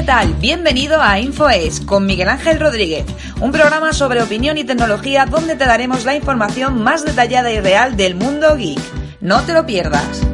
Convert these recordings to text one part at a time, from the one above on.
¿qué tal? Bienvenido a InfoES con Miguel Ángel Rodríguez, un programa sobre opinión y tecnología donde te daremos la información más detallada y real del mundo geek. No te lo pierdas.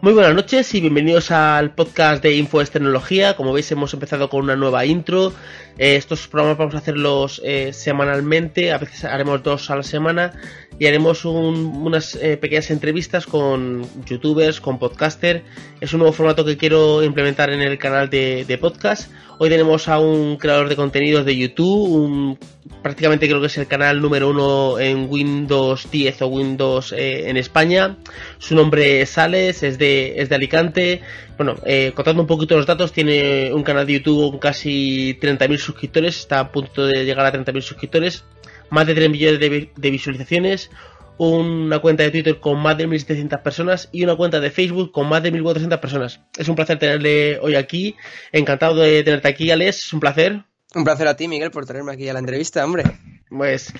Muy buenas noches y bienvenidos al podcast de InfoES Tecnología. Como veis hemos empezado con una nueva intro. Eh, estos programas vamos a hacerlos eh, semanalmente, a veces haremos dos a la semana y haremos unas eh, pequeñas entrevistas con youtubers, con podcaster. Es un nuevo formato que quiero implementar en el canal de, podcast. Hoy tenemos a un creador de contenidos de YouTube, prácticamente creo que es el canal número uno en Windows 10 o Windows en España. Su nombre es Sales, es de, es de Alicante. Bueno, eh, contando un poquito los datos, tiene un canal de YouTube con casi 30.000 suscriptores, está a punto de llegar a 30.000 suscriptores más de 3 millones de, visualizaciones, una cuenta de Twitter con más de 1.700 personas y una cuenta de Facebook con más de 1.400 personas. Es un placer tenerle hoy aquí. Encantado de tenerte aquí, Alex. Es un placer. Un placer a ti, Miguel, por tenerme aquí a la entrevista, hombre. Pues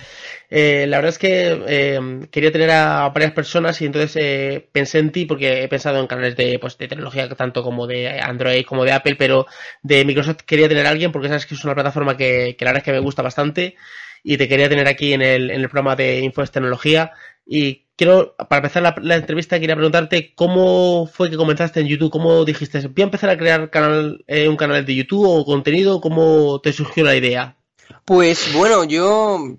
eh, la verdad es que eh, quería tener a varias personas y entonces eh, pensé en ti porque he pensado en canales de, pues, de tecnología tanto como de Android como de Apple, pero de Microsoft quería tener a alguien porque sabes que es una plataforma que, que la verdad es que me gusta bastante y te quería tener aquí en el, en el programa de Infos Tecnología. Y quiero, para empezar la, entrevista, quería preguntarte cómo fue que comenzaste en YouTube, cómo dijiste, voy a empezar a crear canal, eh, un canal de YouTube o contenido, ¿cómo te surgió la idea? Pues bueno, yo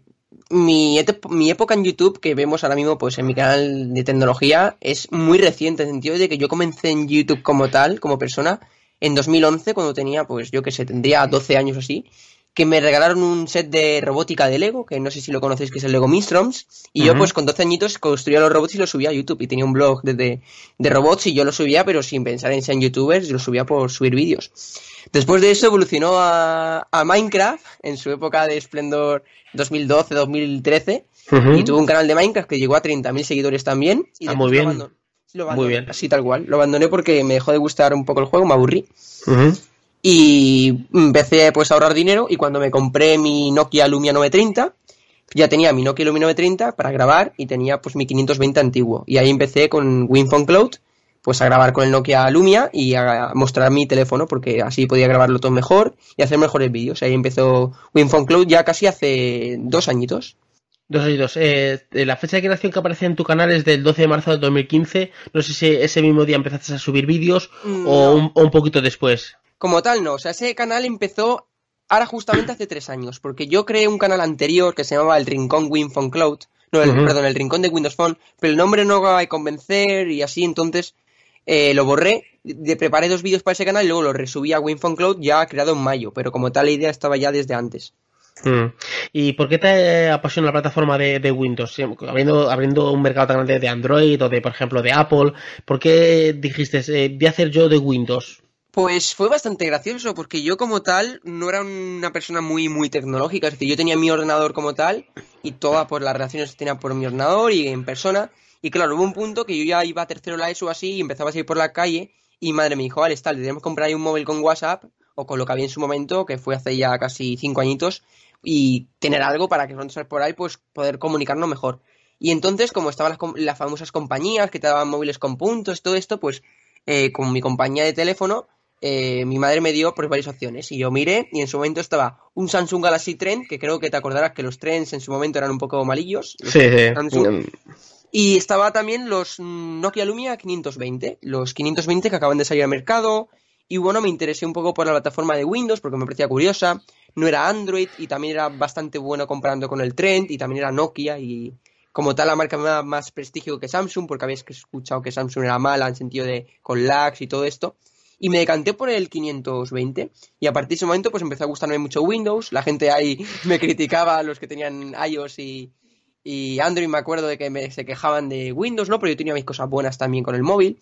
mi, mi, época en YouTube que vemos ahora mismo pues en mi canal de tecnología es muy reciente en el sentido de que yo comencé en YouTube como tal, como persona, en 2011 cuando tenía pues yo que sé, tendría 12 años así que me regalaron un set de robótica de Lego, que no sé si lo conocéis, que es el Lego Minstroms, y yo pues con 12 añitos construía los robots y los subía a YouTube, y tenía un blog de, de, robots y yo lo subía, pero sin pensar en ser youtubers, yo lo subía por subir vídeos. Después de eso evolucionó a, a Minecraft, en su época de esplendor 2012-2013, y tuvo un canal de Minecraft que llegó a 30.000 seguidores también. Y ah, muy bien. muy bien. Así tal cual. Lo abandoné porque me dejó de gustar un poco el juego, me aburrí. Y empecé pues a ahorrar dinero y cuando me compré mi Nokia Lumia 930, ya tenía mi Nokia Lumia 930 para grabar y tenía pues mi 520 antiguo. Y ahí empecé con WinPhone Cloud, pues a grabar con el Nokia Lumia y a mostrar mi teléfono porque así podía grabarlo todo mejor y hacer mejores vídeos. Ahí empezó WinPhone Cloud ya casi hace dos añitos. Dos añitos. Eh, la fecha de creación que aparece en tu canal es del 12 de marzo de 2015. No sé si ese mismo día empezaste a subir vídeos mm, o, o un poquito después. Como tal, no. O sea, ese canal empezó ahora justamente hace tres años, porque yo creé un canal anterior que se llamaba El Rincón WinPhone Cloud. No, el, perdón, el Rincón de Windows Phone, pero el nombre no acaba de convencer y así, entonces eh, lo borré, de, preparé dos vídeos para ese canal y luego lo resubí a WinPhone Cloud ya creado en mayo, pero como tal la idea estaba ya desde antes. Mm. ¿Y por qué te apasiona la plataforma de, Windows? Abriendo, abriendo un mercado tan grande de Android o de, por ejemplo, de Apple, ¿por qué dijiste, eh, voy a hacer yo de Windows? Pues fue bastante gracioso porque yo como tal no era una persona muy muy tecnológica, es decir, yo tenía mi ordenador como tal y todas por las relaciones que tenía por mi ordenador y en persona y claro, hubo un punto que yo ya iba a tercero la ESO así y empezaba a salir por la calle y madre me dijo, vale, tal, tenemos que comprar ahí un móvil con WhatsApp o con lo que había en su momento, que fue hace ya casi cinco añitos y tener algo para que cuando por ahí pues poder comunicarnos mejor. Y entonces, como estaban las, las famosas compañías que te daban móviles con puntos, todo esto, pues eh, con mi compañía de teléfono eh, mi madre me dio pues, varias opciones y yo miré y en su momento estaba un Samsung Galaxy Trend, que creo que te acordarás que los trends en su momento eran un poco malillos. Sí, sí. Y estaba también los Nokia Lumia 520, los 520 que acaban de salir al mercado. Y bueno, me interesé un poco por la plataforma de Windows porque me parecía curiosa. No era Android y también era bastante bueno comparando con el Trend y también era Nokia y como tal la marca me da más prestigio que Samsung porque habéis escuchado que Samsung era mala en sentido de con lags y todo esto y me decanté por el 520 y a partir de ese momento pues empezó a gustarme mucho Windows, la gente ahí me criticaba, los que tenían iOS y, Android me acuerdo de que se quejaban de Windows, ¿no? Pero yo tenía mis cosas buenas también con el móvil,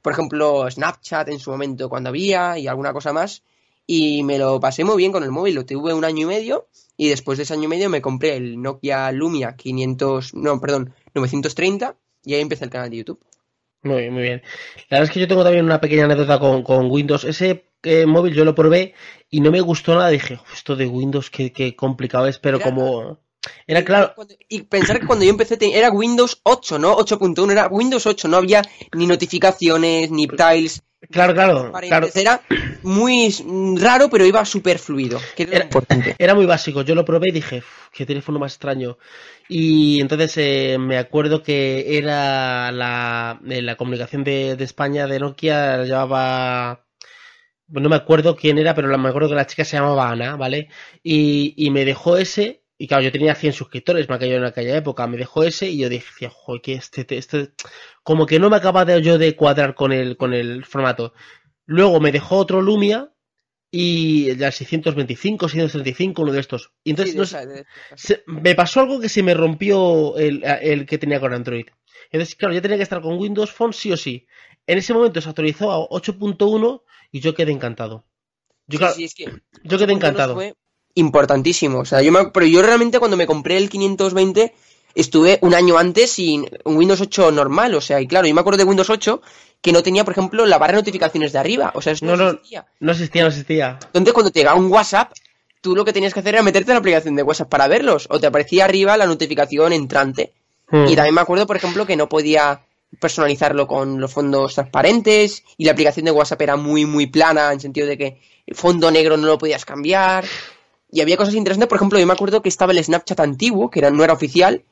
por ejemplo Snapchat en su momento cuando había y alguna cosa más. Y me lo pasé muy bien con el móvil, lo tuve un año y medio y después de ese año y medio me compré el Nokia Lumia 500, no, perdón, 930 y ahí empecé el canal de YouTube. Muy, muy bien. La verdad es que yo tengo también una pequeña anécdota con, con Windows. Ese eh, móvil yo lo probé y no me gustó nada. Dije, esto de Windows, qué, qué complicado es, pero como... Era claro. Y pensar que cuando yo empecé era Windows 8, ¿no? 8.1, era Windows 8, no había ni notificaciones, ni tiles. Claro, claro. Para claro. Era muy raro, pero iba súper fluido. Que era, Era- importante. Era muy básico, yo lo probé y dije, "Uf, qué teléfono más extraño. Y entonces eh, me acuerdo que era la, eh, la comunicación de, de España de Nokia, la llevaba, no me acuerdo quién era, pero me acuerdo que la chica se llamaba Ana, ¿vale? Y, y me dejó ese, y claro, yo tenía 100 suscriptores, me cayó en aquella época, me dejó ese y yo dije, joder, que este, este, como que no me acaba de yo de cuadrar con el, con el formato. Luego me dejó otro Lumia y ya 625, 635, uno de estos. Y entonces Sí, de no esa- sé, de- se- me pasó algo que se me rompió el, el que tenía con Android. Entonces, claro, yo tenía que estar con Windows Phone sí o sí. En ese momento se actualizó a 8.1 y yo quedé encantado. Yo, Sí, claro, sí, es que yo quedé encantado. Fue importantísimo. O sea, yo me- pero yo realmente cuando me compré el 520 estuve un año antes sin un Windows 8 normal. O sea, y claro, yo me acuerdo de Windows 8 que no tenía, por ejemplo, la barra de notificaciones de arriba. O sea, no. existía. No existía, no existía. Entonces, cuando te llegaba un WhatsApp, tú lo que tenías que hacer era meterte en la aplicación de WhatsApp para verlos. O te aparecía arriba la notificación entrante. Hmm. Y también me acuerdo, por ejemplo, que no podía personalizarlo con los fondos transparentes y la aplicación de WhatsApp era muy, muy plana en sentido de que el fondo negro no lo podías cambiar. Y había cosas interesantes, por ejemplo, yo me acuerdo que estaba el Snapchat antiguo, que era, no era oficial,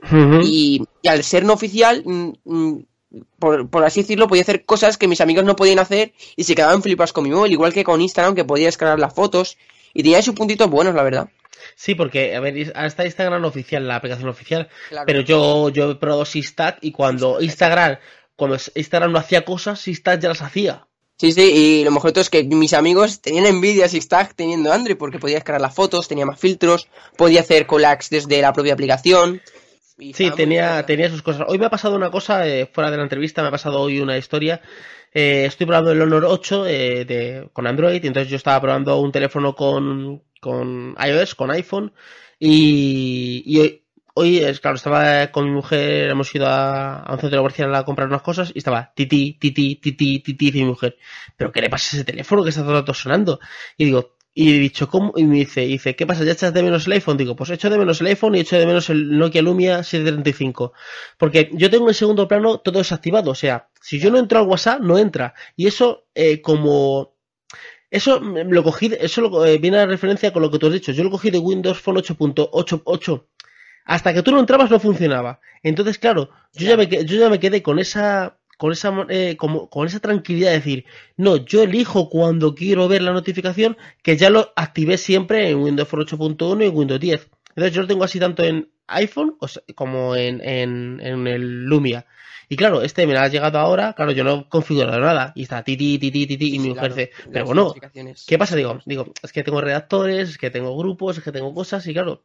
y, y al ser no oficial, mm, mm, por, por así decirlo, podía hacer cosas que mis amigos no podían hacer y se quedaban flipados con mi móvil, igual que con Instagram, que podía descargar las fotos, y tenía sus puntitos buenos, la verdad. Sí, porque, a ver, hasta Instagram oficial, la aplicación oficial. Claro. Pero yo, yo he probado Sistat y cuando Instagram, cuando Instagram no hacía cosas, Sistat ya las hacía. Sí, sí, y lo mejor de todo es que mis amigos tenían envidia a Sixtag teniendo Android porque podía descargar las fotos, tenía más filtros, podía hacer collages desde la propia aplicación. y Sí, tenía, tenía sus cosas. Hoy me ha pasado una cosa, eh, fuera de la entrevista, me ha pasado hoy una historia. Eh, estoy probando el Honor 8 eh, de, con Android, entonces yo estaba probando un teléfono con, con iOS, con iPhone, y, y hoy, hoy, es claro, estaba con mi mujer, hemos ido a, un centro comercial a comprar unas cosas, y estaba titi, titi, titi, titi, dice mi mujer, ¿pero qué le pasa a ese teléfono que está todo sonando? Y digo, y he dicho, ¿cómo? Y me dice, dice, ¿qué pasa? ¿Ya echas de menos el iPhone? Digo, pues echo de menos el iPhone y echo de menos el Nokia Lumia 735. Porque yo tengo en segundo plano todo desactivado. O sea, si yo no entro al WhatsApp, no entra. Y eso, eh, como. Eso lo cogí, eso lo- eh, viene a referencia con lo que tú has dicho. Yo lo cogí de Windows Phone 8.88. Hasta que tú no entrabas no funcionaba. Entonces, claro, yo ya me, que- yo ya me quedé con esa con esa eh, como, con esa tranquilidad de decir, no, yo elijo cuando quiero ver la notificación, que ya lo activé siempre en Windows Phone 8.1 y en Windows 10. Entonces yo lo tengo así tanto en iPhone o sea, como en, en, en el Lumia. Y claro, este me ha llegado ahora, claro, yo no he configurado nada. Y está titi, titi, titi, y mi mujer claro, dice, las pero bueno. ¿Qué pasa? Digo, digo, es que tengo redactores, es que tengo grupos, es que tengo cosas y claro.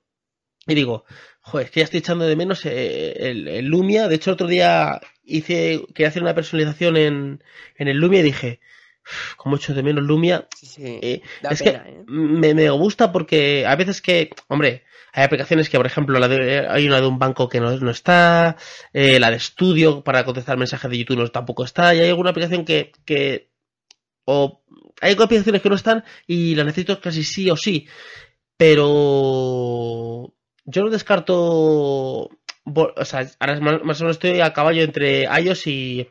Y digo, joder, es que ya estoy echando de menos eh, el, el Lumia. De hecho, otro día hice, quería hacer una personalización en, en el Lumia y dije, "Uf, ¿cómo echo de menos Lumia? Sí, sí. Eh, es pena, que ¿eh? me, me gusta porque a veces que, hombre, hay aplicaciones que, por ejemplo, la de- hay una de un banco que no, no está, eh, la de estudio para contestar mensajes de YouTube no, tampoco está, y hay alguna aplicación que, que o hay aplicaciones que no están y las necesito casi sí o sí, pero yo no descarto, o sea, ahora más, más o menos estoy a caballo entre iOS y,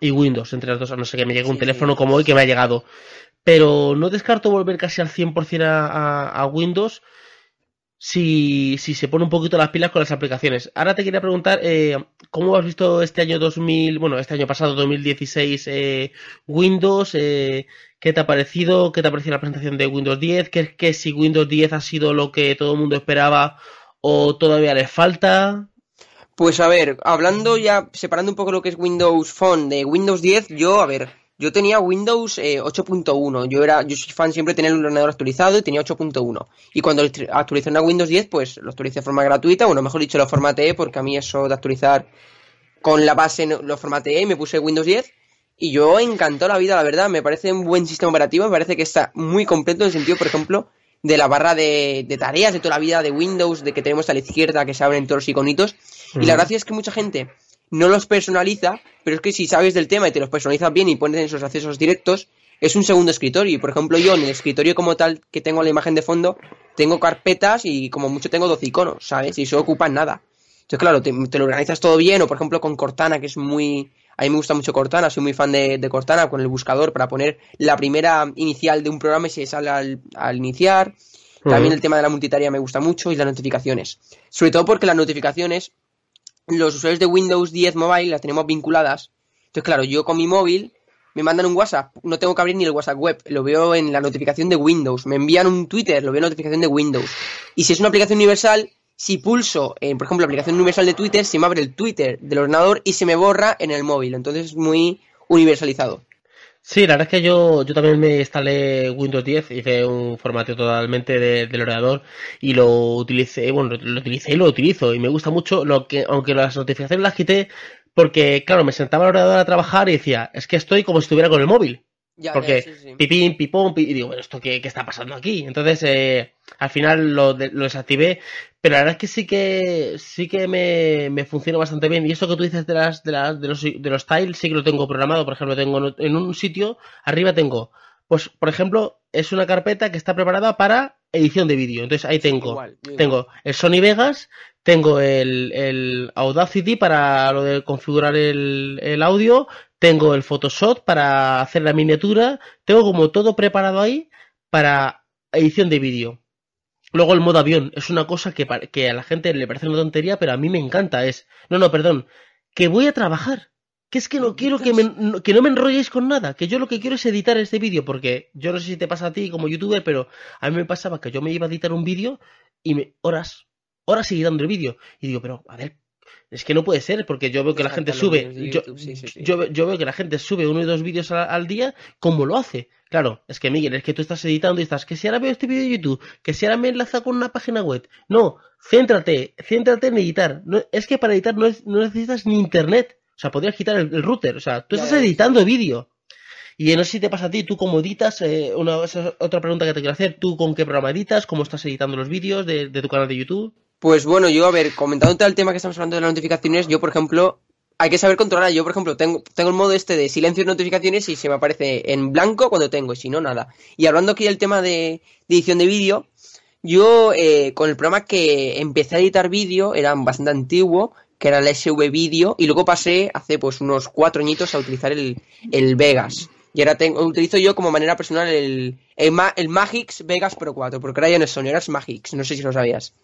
y Windows, entre las dos, a no sé que me llegue un Sí, teléfono sí. como hoy que me ha llegado. Pero no descarto volver casi al 100% a, a, a Windows si, si se pone un poquito las pilas con las aplicaciones. Ahora te quería preguntar, eh, ¿cómo has visto este año 2000, bueno, este año pasado, 2016, eh, Windows? Eh, ¿Qué te ha parecido? ¿Qué te ha parecido la presentación de Windows 10? ¿Crees que si Windows 10 ha sido lo que todo el mundo esperaba o todavía le falta? Pues a ver, hablando ya, separando un poco lo que es Windows Phone de Windows 10, yo, a ver, yo tenía Windows eh, 8.1, yo era, yo soy fan siempre de tener un ordenador actualizado y tenía 8.1. Y cuando actu- actualicé a Windows 10, pues lo actualicé de forma gratuita, bueno, mejor dicho, lo formateé, porque a mí eso de actualizar con la base lo formateé y me puse Windows 10. Y yo encantó la vida, la verdad, me parece un buen sistema operativo, me parece que está muy completo en el sentido, por ejemplo, de la barra de, de tareas de toda la vida de Windows, de que tenemos a la izquierda que se abren todos los iconitos. Y la gracia es que mucha gente no los personaliza, pero es que si sabes del tema y te los personalizas bien y pones en esos accesos directos, es un segundo escritorio. Y por ejemplo, yo en el escritorio como tal que tengo la imagen de fondo, tengo carpetas y como mucho tengo 12 iconos, ¿sabes? Y eso ocupa nada. Entonces, claro, te, te lo organizas todo bien, o por ejemplo con Cortana, que es muy A mí me gusta mucho Cortana, soy muy fan de, Cortana con el buscador para poner la primera inicial de un programa y se sale al, iniciar. También el tema de la multitarea me gusta mucho y las notificaciones. Sobre todo porque las notificaciones, los usuarios de Windows 10 Mobile las tenemos vinculadas. Entonces, claro, yo con mi móvil me mandan un WhatsApp, no tengo que abrir ni el WhatsApp web, lo veo en la notificación de Windows. Me envían un Twitter, lo veo en la notificación de Windows. Y si es una aplicación universal, si pulso, en, por ejemplo, la aplicación universal de Twitter, se me abre el Twitter del ordenador y se me borra en el móvil. Entonces es muy universalizado. Sí, la verdad es que yo, yo también me instalé Windows 10, hice un formato totalmente del ordenador y lo utilicé, bueno, lo utilicé y lo utilizo y me gusta mucho, lo que, aunque las notificaciones las quité, porque claro, me sentaba al ordenador a trabajar y decía, es que estoy como si estuviera con el móvil. Porque pipín, pipón, y digo, bueno, ¿esto qué, qué, está pasando aquí? Entonces, eh, al final lo, lo, desactivé, pero la verdad es que sí que sí que me, me funciona bastante bien. Y esto que tú dices de las, de las de los, de los tiles, sí que lo tengo programado. Por ejemplo, tengo en un sitio, arriba tengo, pues, por ejemplo, es una carpeta que está preparada para edición de vídeo. Entonces ahí tengo, tengo el Sony Vegas, tengo el, el, Audacity para lo de configurar el, el audio, tengo el Photoshop para hacer la miniatura, tengo como todo preparado ahí para edición de vídeo. Luego el modo avión es una cosa que, que a la gente le parece una tontería, pero a mí me encanta. Es, no, no, perdón, que voy a trabajar. Que es que no quiero que, me, que no me enrolléis con nada. Que yo lo que quiero es editar este vídeo. Porque yo no sé si te pasa a ti como youtuber, pero a mí me pasaba que yo me iba a editar un vídeo y me, horas, horas dando el vídeo. Y digo, pero a ver, es que no puede ser, porque yo veo que la gente sube, yo, veo que la gente sube uno y dos vídeos al, día, como lo hace. Claro, es que Miguel, es que tú estás editando y estás, que si ahora veo este vídeo de YouTube, que si ahora me enlaza con una página web. No, céntrate, céntrate en editar. No, es que para editar no, necesitas ni internet. O sea, podrías quitar el, router. O sea, tú estás editando vídeo. Y no sé si te pasa a ti, tú cómo editas, eh, una, otra pregunta que te quiero hacer, tú con qué programa editas, cómo estás editando los vídeos de tu canal de YouTube. Pues bueno, yo, a ver, comentándote el tema que estamos hablando de las notificaciones, yo, por ejemplo, hay que saber controlar. Yo, por ejemplo, tengo, tengo el modo este de silencio de notificaciones y se me aparece en blanco cuando tengo, y si no, nada. Y hablando aquí del tema de, edición de vídeo, yo eh, con el programa que empecé a editar vídeo, era bastante antiguo, que era el SV Video, y luego pasé hace pues unos cuatro añitos a utilizar el, el Vegas. Y ahora tengo, utilizo yo como manera personal el, el, Magix Vegas Pro 4, porque ahora ya no es Sony, ahora es Magix, no sé si lo sabías.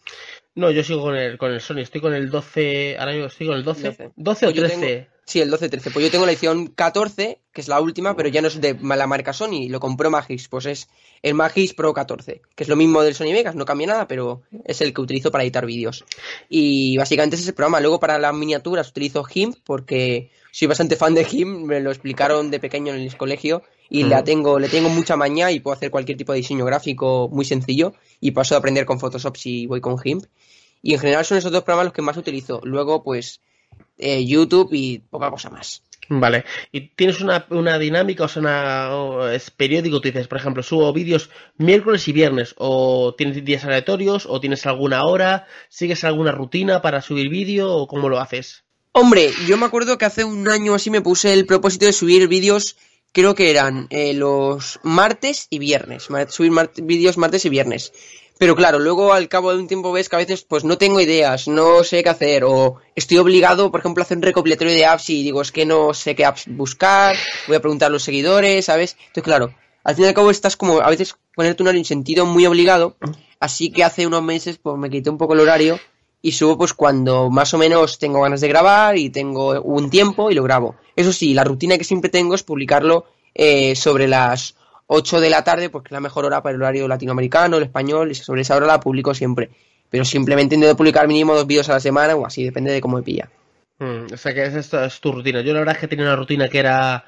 No, yo sigo con el, con el Sony, estoy con el 12, ahora mismo estoy con el 12, 12, o 13. Pues sí, el 12-13, pues yo tengo la edición 14, que es la última, pero ya no es de la marca Sony, lo compró Magix, pues es el Magix Pro 14, que es lo mismo del Sony Vegas, no cambia nada, pero es el que utilizo para editar vídeos. Y básicamente es ese programa, luego para las miniaturas utilizo GIMP, porque soy bastante fan de GIMP, me lo explicaron de pequeño en el colegio, y la tengo, le tengo mucha maña y puedo hacer cualquier tipo de diseño gráfico muy sencillo, y paso a aprender con Photoshop si voy con GIMP. Y en general son esos dos programas los que más utilizo. Luego, pues, eh, YouTube y poca cosa más. Vale. ¿Y tienes una, una dinámica, o sea, una, es periódico? Tú dices, por ejemplo, subo vídeos miércoles y viernes, o tienes días aleatorios, o tienes alguna hora, sigues alguna rutina para subir vídeo, o cómo lo haces? Hombre, yo me acuerdo que hace un año así me puse el propósito de subir vídeos, creo que eran eh, los martes y viernes, subir vídeos martes y viernes. Pero claro, luego al cabo de un tiempo ves que a veces pues no tengo ideas, no sé qué hacer o estoy obligado, por ejemplo, a hacer un recopilatorio de apps y digo, es que no sé qué apps buscar, voy a preguntar a los seguidores, ¿sabes? Entonces, claro, al fin y al cabo estás como a veces ponerte un sentido muy obligado, así que hace unos meses pues me quité un poco el horario y subo pues cuando más o menos tengo ganas de grabar y tengo un tiempo y lo grabo. Eso sí, la rutina que siempre tengo es publicarlo eh, sobre las 8 de la tarde, porque es la mejor hora para el horario latinoamericano, el español, y sobre esa hora la publico siempre. Pero simplemente intento publicar mínimo dos vídeos a la semana o así, depende de cómo me pilla. Hmm, o sea que esta es tu rutina. Yo la verdad es que tenía una rutina que era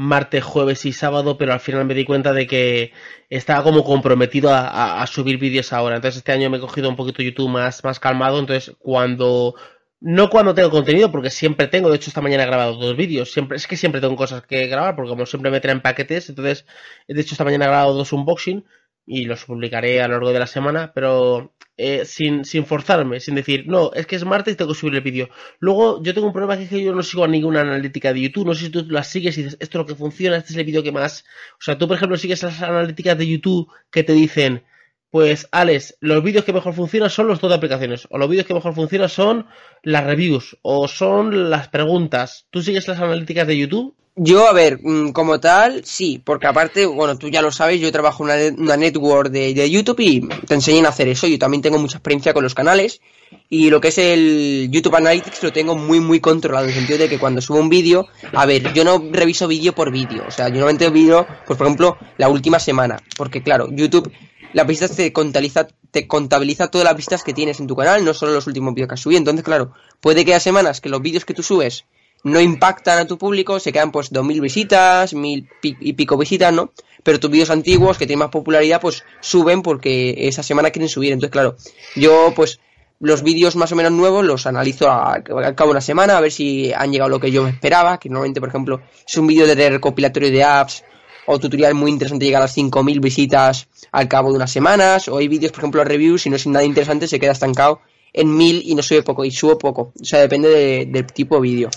martes, jueves y sábado, pero al final me di cuenta de que estaba como comprometido a, subir vídeos ahora. Entonces este año me he cogido un poquito YouTube más, más calmado. Entonces cuando no cuando tengo contenido, porque siempre tengo, de hecho esta mañana he grabado dos vídeos, siempre, es que siempre tengo cosas que grabar, porque como siempre me traen paquetes, entonces, de hecho esta mañana he grabado dos unboxing y los publicaré a lo largo de la semana, pero eh, sin, sin forzarme, sin decir, no, es que es martes y tengo que subir el vídeo. Luego, yo tengo un problema que es que yo no sigo a ninguna analítica de YouTube, no sé si tú las sigues y dices, esto es lo que funciona, este es el vídeo que más... O sea, tú, por ejemplo, sigues las analíticas de YouTube que te dicen, Pues, Alex, los vídeos que mejor funcionan son los dos de aplicaciones. O los vídeos que mejor funcionan son las reviews. O son las preguntas. ¿Tú sigues las analíticas de YouTube? Yo, a ver, mm, como tal, sí, porque aparte, bueno, tú ya lo sabes, yo trabajo en una, network de, de, YouTube y te enseñan a hacer eso. Yo también tengo mucha experiencia con los canales y lo que es el YouTube Analytics lo tengo muy, muy controlado, en el sentido de que cuando subo un vídeo, a ver, yo no reviso vídeo por vídeo, o sea, yo normalmente vídeo, pues por ejemplo, la última semana, porque claro, YouTube las vistas te contabiliza, te contabiliza todas las vistas que tienes en tu canal, no solo los últimos vídeos que has subido. Entonces, claro, puede que haya semanas que los vídeos que tú subes no impactan a tu público, se quedan pues 2.000 visitas, mil y pico visitas, ¿no? Pero tus vídeos antiguos que tienen más popularidad pues suben porque esa semana quieren subir. Entonces, claro, yo pues los vídeos más o menos nuevos los analizo al cabo de una semana a ver si han llegado lo que yo esperaba, que normalmente, por ejemplo, es un vídeo de recopilatorio de apps o tutorial muy interesante llega a las 5.000 visitas al cabo de unas semanas, o hay vídeos, por ejemplo, reviews, y no es nada interesante, se queda estancado en 1.000 y no sube poco, y subo poco. O sea, depende del tipo de vídeo.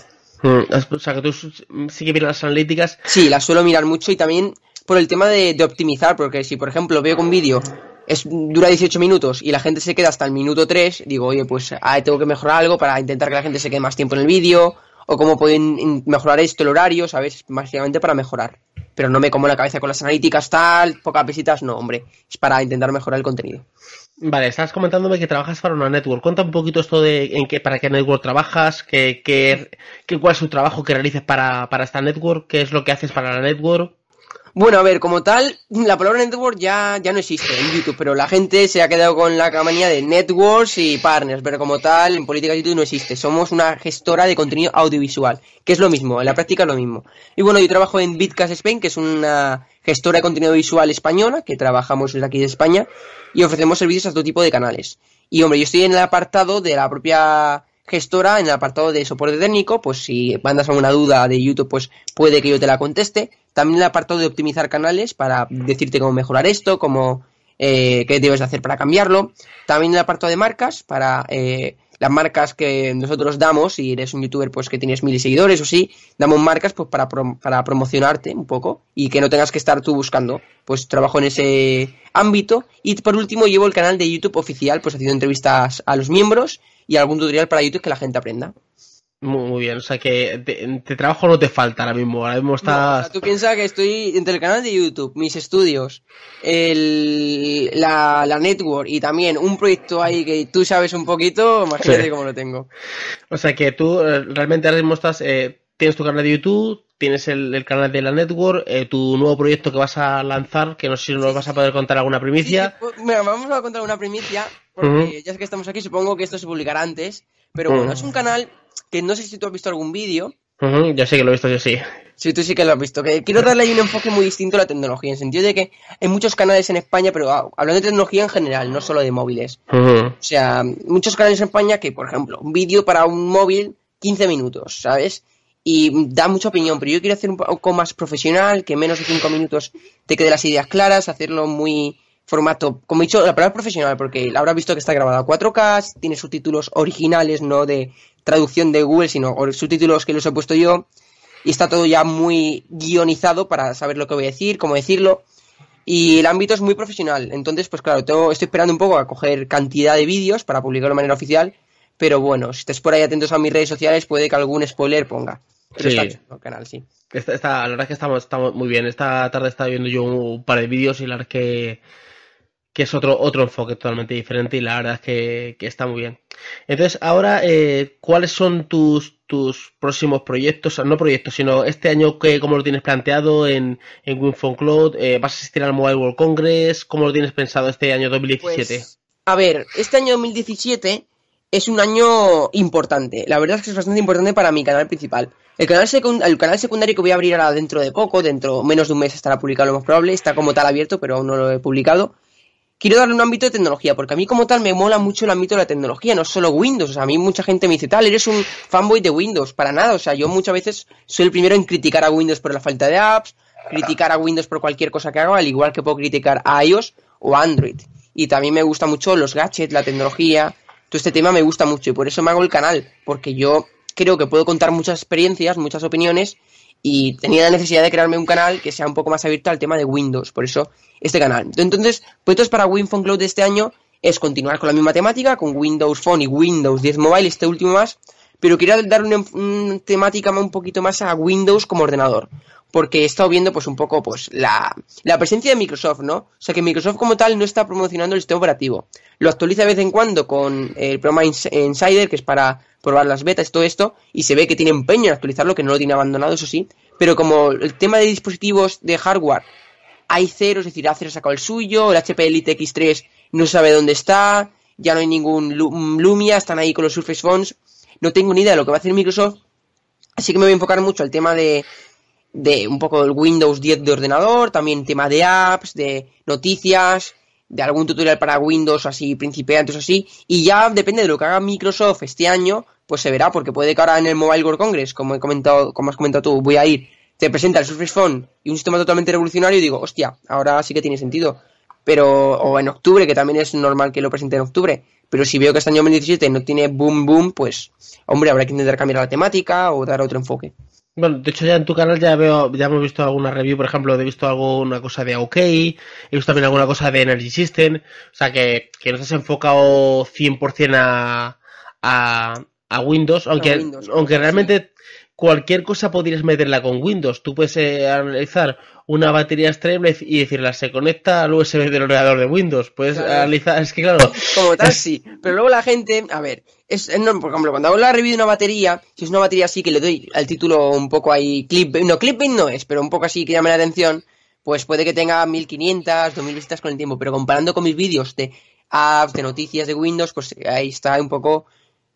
Hmm, o sea, que tú sí que miras las analíticas. Sí, las suelo mirar mucho y también por el tema de, optimizar, porque si, por ejemplo, veo que un vídeo es, dura 18 minutos y la gente se queda hasta el minuto 3, digo, oye, pues ah, tengo que mejorar algo para intentar que la gente se quede más tiempo en el vídeo, o cómo pueden mejorar esto, el horario, ¿sabes? Básicamente para mejorar pero no me como la cabeza con las analíticas tal, pocas visitas, no, hombre, es para intentar mejorar el contenido. Vale, estás comentándome que trabajas para una network. Cuenta un poquito esto de en qué, para qué network trabajas, qué, qué, cuál es tu trabajo que realices para, para esta network, qué es lo que haces para la network. Bueno, a ver, como tal, la palabra network ya, ya no existe en YouTube, pero la gente se ha quedado con la campaña de networks y partners, pero como tal, en política YouTube no existe. Somos una gestora de contenido audiovisual, que es lo mismo, en la práctica es lo mismo. Y bueno, yo trabajo en Bitcast Spain, que es una gestora de contenido visual española, que trabajamos desde aquí de España, y ofrecemos servicios a todo tipo de canales. Y hombre, yo estoy en el apartado de la propia gestora en el apartado de soporte técnico, pues si mandas alguna duda de YouTube, pues puede que yo te la conteste. También el apartado de optimizar canales para decirte cómo mejorar esto, cómo eh, qué debes hacer para cambiarlo. También el apartado de marcas para eh, las marcas que nosotros damos, si eres un youtuber pues que tienes mil seguidores o sí, damos marcas pues para, para promocionarte un poco y que no tengas que estar tú buscando. Pues trabajo en ese ámbito. Y por último llevo el canal de YouTube oficial, pues haciendo entrevistas a los miembros y algún tutorial para YouTube que la gente aprenda. Muy, bien, o sea que de, trabajo no te falta ahora mismo, ahora mismo estás... tú piensas que estoy entre el canal de YouTube, mis estudios, el, la, la network y también un proyecto ahí que tú sabes un poquito, imagínate cómo lo tengo. O sea que tú eh, realmente ahora mismo estás, eh, tienes tu canal de YouTube, tienes el, canal de la network, eh, tu nuevo proyecto que vas a lanzar, que no sé si nos vas a poder contar alguna primicia. Pues, vamos a contar una primicia, porque ya que estamos aquí, supongo que esto se publicará antes, pero bueno, es un canal que no sé si tú has visto algún vídeo. yo sé que lo he visto, yo sí. Sí, tú sí que lo has visto. Que quiero darle ahí un enfoque muy distinto a la tecnología, en el sentido de que hay muchos canales en España, pero ah, hablando de tecnología en general, no solo de móviles. O sea, muchos canales en España que, por ejemplo, un vídeo para un móvil, 15 minutos, ¿sabes? Y da mucha opinión, pero yo quiero hacer un poco más profesional, que en menos de 5 minutos te quede las ideas claras, hacerlo muy formato, como he dicho, la palabra profesional, porque habrás visto que está grabado a 4K, tiene subtítulos originales, no de traducción de Google, sino subtítulos que los he puesto yo. Y está todo ya muy guionizado para saber lo que voy a decir, cómo decirlo. Y el ámbito es muy profesional. Entonces, pues claro, estoy esperando un poco a coger cantidad de vídeos para publicarlo de manera oficial. Pero bueno, si estés por ahí atentos a mis redes sociales, puede que algún spoiler ponga. Pero sí. está canal, sí. la verdad es que estamos, estamos muy bien. Esta tarde estaba viendo yo un par de vídeos y la verdad es que que es otro, otro enfoque totalmente diferente y la verdad es que, está muy bien. Entonces, ahora, eh, ¿cuáles son tus, tus próximos proyectos? No proyectos, sino este año, que, ¿cómo lo tienes planteado en, en WinPhone Cloud? Eh, ¿Vas a asistir al Mobile World Congress? ¿Cómo lo tienes pensado este año 2017? Pues, a ver, este año 2017 es un año importante. La verdad es que es bastante importante para mi canal principal. El canal, el canal secundario que voy a abrir ahora dentro de poco, dentro menos de un mes estará publicado lo más probable, está como tal abierto, pero aún no lo he publicado quiero darle un ámbito de tecnología, porque a mí como tal me mola mucho el ámbito de la tecnología, no solo Windows. O sea, a mí mucha gente me dice, tal, eres un fanboy de Windows. Para nada, o sea, yo muchas veces soy el primero en criticar a Windows por la falta de apps, criticar a Windows por cualquier cosa que haga, al igual que puedo criticar a iOS o Android. Y también me gusta mucho los gadgets, la tecnología, todo este tema me gusta mucho y por eso me hago el canal, porque yo creo que puedo contar muchas experiencias, muchas opiniones y tenía la necesidad de crearme un canal que sea un poco más abierto al tema de Windows, por eso este canal. Entonces, pues para WinPhone Cloud de este año es continuar con la misma temática, con Windows Phone y Windows 10 Mobile, este último más, pero quería dar una, temática un poquito más a Windows como ordenador, porque he estado viendo pues un poco pues la, la, presencia de Microsoft, ¿no? O sea que Microsoft como tal no está promocionando el sistema operativo. Lo actualiza de vez en cuando con el programa Insider, que es para probar las betas, y todo esto, y se ve que tiene empeño en actualizarlo, que no lo tiene abandonado, eso sí, pero como el tema de dispositivos de hardware hay cero, es decir, Acer ha sacado el suyo, el HP Elite X3 no sabe dónde está, ya no hay ningún Lumia, están ahí con los Surface Phones, no tengo ni idea de lo que va a hacer Microsoft, así que me voy a enfocar mucho al tema de, de un poco del Windows 10 de ordenador, también tema de apps, de noticias, de algún tutorial para Windows así principiantes así, y ya depende de lo que haga Microsoft este año, pues se verá, porque puede que ahora en el Mobile World Congress, como he comentado, como has comentado tú, voy a ir, te presenta el Surface Phone y un sistema totalmente revolucionario y digo, hostia, ahora sí que tiene sentido. Pero, o en octubre, que también es normal que lo presente en octubre. Pero si veo que este año 2017 no tiene boom boom, pues, hombre, habrá que intentar cambiar la temática o dar otro enfoque. Bueno, de hecho ya en tu canal ya veo, ya hemos visto alguna review, por ejemplo, he visto alguna cosa de OK, he visto también alguna cosa de Energy System, o sea que, que no has enfocado 100% a, a, a Windows, aunque, aunque realmente cualquier cosa podrías meterla con Windows. Tú puedes eh, analizar una batería extreme y decirla se conecta al USB del ordenador de Windows. Puedes analizar, es que claro. Como tal, sí. Pero luego la gente, a ver, es, por ejemplo, cuando hago la review de una batería, si es una batería así que le doy al título un poco ahí, clip, no, clipping no es, pero un poco así que llame la atención, pues puede que tenga 1500, 2000 visitas con el tiempo. Pero comparando con mis vídeos de apps, de noticias de Windows, pues ahí está un poco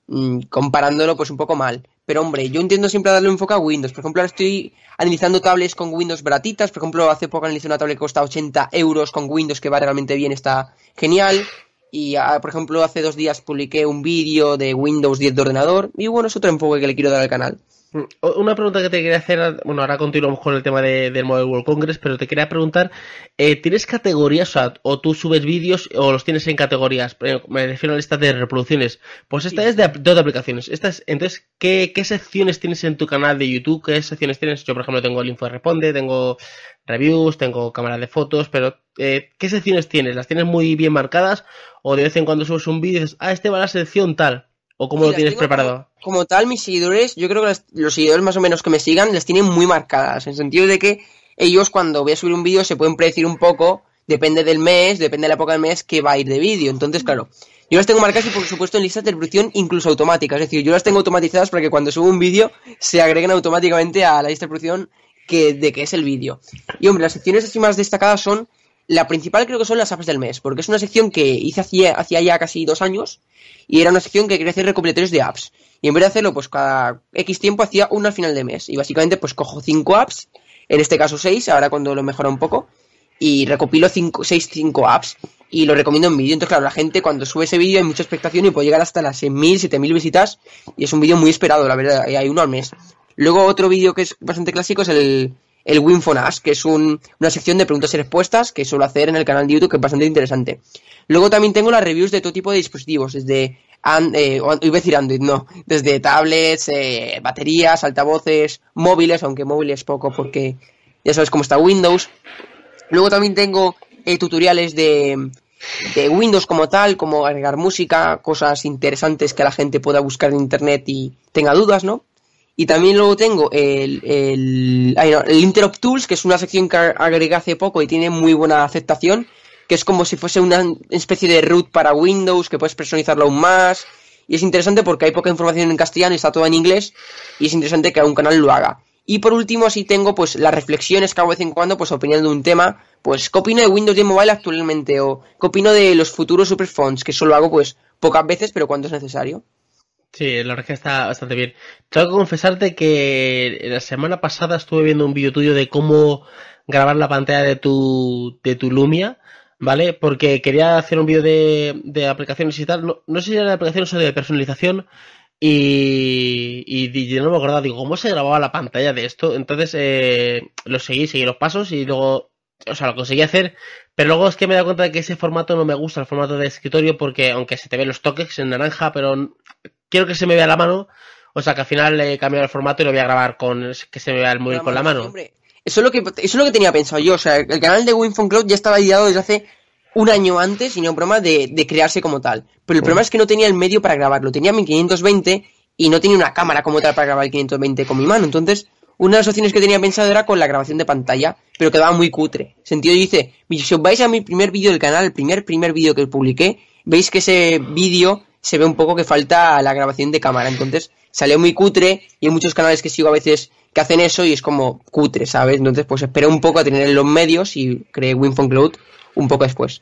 mm, comparándolo pues un poco mal. Pero hombre, yo intento siempre darle un enfoque a Windows. Por ejemplo, ahora estoy analizando tablets con Windows baratitas. Por ejemplo, hace poco analicé una tablet que cuesta 80 euros con Windows que va realmente bien, está genial. Y, ah, por ejemplo, hace dos días publiqué un vídeo de Windows 10 de ordenador. Y bueno, es otro enfoque que le quiero dar al canal. Mm, una pregunta que te quería hacer, bueno, ahora continuamos con el tema de, del Mobile World Congress, pero te quería preguntar, eh, ¿tienes categorías o, tú subes vídeos o los tienes en categorías? Eh, me refiero a la lista de reproducciones. Pues esta es de dos aplicaciones. entonces, ¿qué, secciones tienes en tu canal de YouTube? ¿Qué secciones tienes? Yo, por ejemplo, tengo el Info de Responde, tengo reviews, tengo cámaras de fotos, pero eh, ¿qué secciones tienes? ¿Las tienes muy bien marcadas o de vez en cuando subes un vídeo y dices, ah, este va a la sección tal? ¿O cómo lo tienes preparado? Como, tal, mis seguidores, yo creo que los seguidores más o menos que me sigan las tienen muy marcadas, en el sentido de que ellos cuando voy a subir un vídeo se pueden predecir un poco, depende del mes, depende de la época del mes que va a ir de vídeo. Entonces, claro, yo las tengo marcadas y por supuesto en listas de reproducción incluso automáticas, es decir, yo las tengo automatizadas para que cuando subo un vídeo se agreguen automáticamente a la lista de reproducción que, de que es el vídeo. Y hombre, las secciones así más destacadas son la principal creo que son las apps del mes, porque es una sección que hice hacía, ya casi dos años y era una sección que quería hacer recopilatorios de apps. Y en vez de hacerlo, pues cada X tiempo hacía una al final de mes. Y básicamente, pues cojo cinco apps, en este caso seis, ahora cuando lo mejora un poco, y recopilo cinco, seis, cinco apps y lo recomiendo en vídeo. Entonces, claro, la gente cuando sube ese vídeo hay mucha expectación y puede llegar hasta las 6.000, 7.000 visitas y es un vídeo muy esperado, la verdad, hay uno al mes. Luego otro vídeo que es bastante clásico es el el Winfonash, que es una sección de preguntas y respuestas que suelo hacer en el canal de YouTube, que es bastante interesante. Luego también tengo las reviews de todo tipo de dispositivos, desde, eh, iba a decir Android, no, desde tablets, eh, baterías, altavoces, móviles, aunque móviles poco porque ya sabes cómo está Windows. Luego también tengo eh, tutoriales de, de Windows como tal, como agregar música, cosas interesantes que la gente pueda buscar en internet y tenga dudas, ¿no? Y también luego tengo el, el, el Interop Tools, que es una sección que agregué hace poco y tiene muy buena aceptación, que es como si fuese una especie de root para Windows, que puedes personalizarlo aún más. Y es interesante porque hay poca información en castellano y está todo en inglés, y es interesante que un canal lo haga. Y por último, así tengo pues las reflexiones que hago de vez en cuando, pues opinando de un tema, pues qué opino de Windows 10 Mobile actualmente, o qué opino de los futuros superphones, que solo hago pues pocas veces, pero cuando es necesario. Sí, la verdad que está bastante bien. Tengo que confesarte que la semana pasada estuve viendo un vídeo tuyo de cómo grabar la pantalla de tu, de tu Lumia, ¿vale? Porque quería hacer un vídeo de, de aplicaciones y tal. No, no sé si era de aplicaciones o de personalización. Y, y, yo no me acordaba, digo, ¿cómo se grababa la pantalla de esto? Entonces eh, lo seguí, seguí los pasos y luego, o sea, lo conseguí hacer, pero luego es que me he dado cuenta de que ese formato no me gusta, el formato de escritorio, porque aunque se te ven los toques en naranja, pero quiero que se me vea la mano. O sea que al final he cambiado el formato y lo voy a grabar con que se me vea el móvil con la mano. Hombre, eso es lo que eso es lo que tenía pensado yo. O sea, el canal de Winphone Cloud ya estaba ideado desde hace un año antes, y no broma, de, de crearse como tal. Pero el problema es que no tenía el medio para grabarlo. Tenía mi 520 y no tenía una cámara como tal para grabar el 520 con mi mano. Entonces, una de las opciones que tenía pensado era con la grabación de pantalla, pero quedaba muy cutre. Sentido dice, si os vais a mi primer vídeo del canal, el primer primer vídeo que publiqué, veis que ese vídeo se ve un poco que falta la grabación de cámara. Entonces salió muy cutre y hay muchos canales que sigo a veces que hacen eso y es como cutre, ¿sabes? Entonces pues esperé un poco a tener los medios y creé WinPhone Cloud un poco después.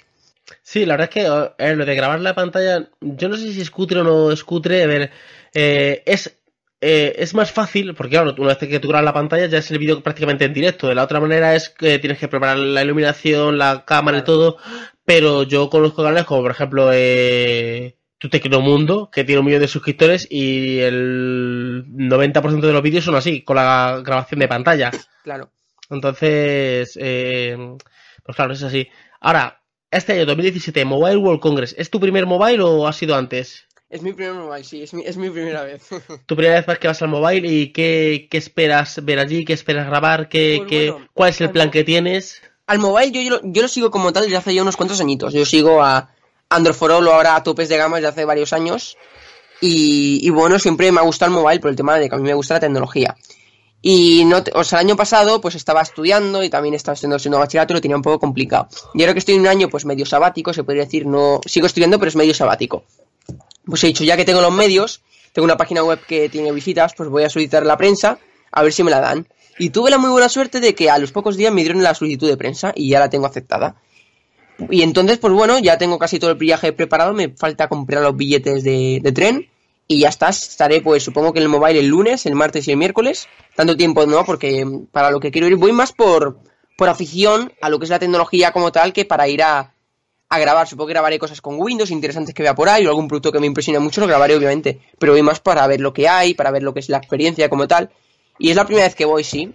Sí, la verdad es que eh, lo de grabar la pantalla, yo no sé si es cutre o no es cutre, a ver, eh, es eh, es más fácil, porque claro, una vez que tú grabas la pantalla ya es el vídeo prácticamente en directo. De la otra manera es que tienes que preparar la iluminación, la cámara y todo. Pero yo conozco canales como por ejemplo eh, Tu Tecnomundo, que tiene un millón de suscriptores y el 90% de los vídeos son así, con la grabación de pantalla. Claro. Entonces, eh, pues claro, es así. Ahora, este año 2017, Mobile World Congress, ¿es tu primer mobile o ha sido antes? Es mi primer mobile, sí, es mi, es mi primera vez. ¿Tu primera vez que vas al mobile y qué, qué esperas ver allí? ¿Qué esperas grabar? ¿Qué, pues qué, ¿Cuál es el plan que tienes? Al mobile yo, yo, yo, lo sigo como tal desde hace ya unos cuantos añitos. Yo sigo a Android for All ahora a topes de gama desde hace varios años. Y, bueno, siempre me ha gustado el mobile por el tema de que a mí me gusta la tecnología. Y no o sea, el año pasado pues estaba estudiando y también estaba estudiando siendo bachillerato y lo tenía un poco complicado. Y ahora que estoy en un año pues medio sabático, se podría decir, no sigo estudiando pero es medio sabático pues he dicho, ya que tengo los medios, tengo una página web que tiene visitas, pues voy a solicitar la prensa a ver si me la dan. Y tuve la muy buena suerte de que a los pocos días me dieron la solicitud de prensa y ya la tengo aceptada. Y entonces, pues bueno, ya tengo casi todo el viaje preparado, me falta comprar los billetes de, tren y ya está, estaré pues supongo que en el mobile el lunes, el martes y el miércoles. Tanto tiempo no, porque para lo que quiero ir voy más por, por afición a lo que es la tecnología como tal que para ir a, a grabar. Supongo que grabaré cosas con Windows interesantes que vea por ahí o algún producto que me impresione mucho, lo grabaré obviamente. Pero voy más para ver lo que hay, para ver lo que es la experiencia como tal. Y es la primera vez que voy, sí.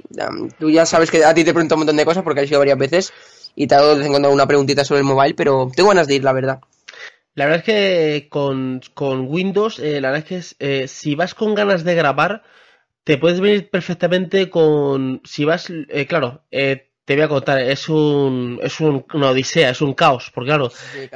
tú ya sabes que a ti te pregunto un montón de cosas porque has ido varias veces y te hago vez una preguntita sobre el mobile, pero tengo ganas de ir, la verdad. La verdad es que con, Windows, eh, la verdad es que eh, si vas con ganas de grabar, te puedes venir perfectamente con... Si vas, eh, claro, eh, te voy a contar, es un, es un, una odisea, es un caos, porque claro,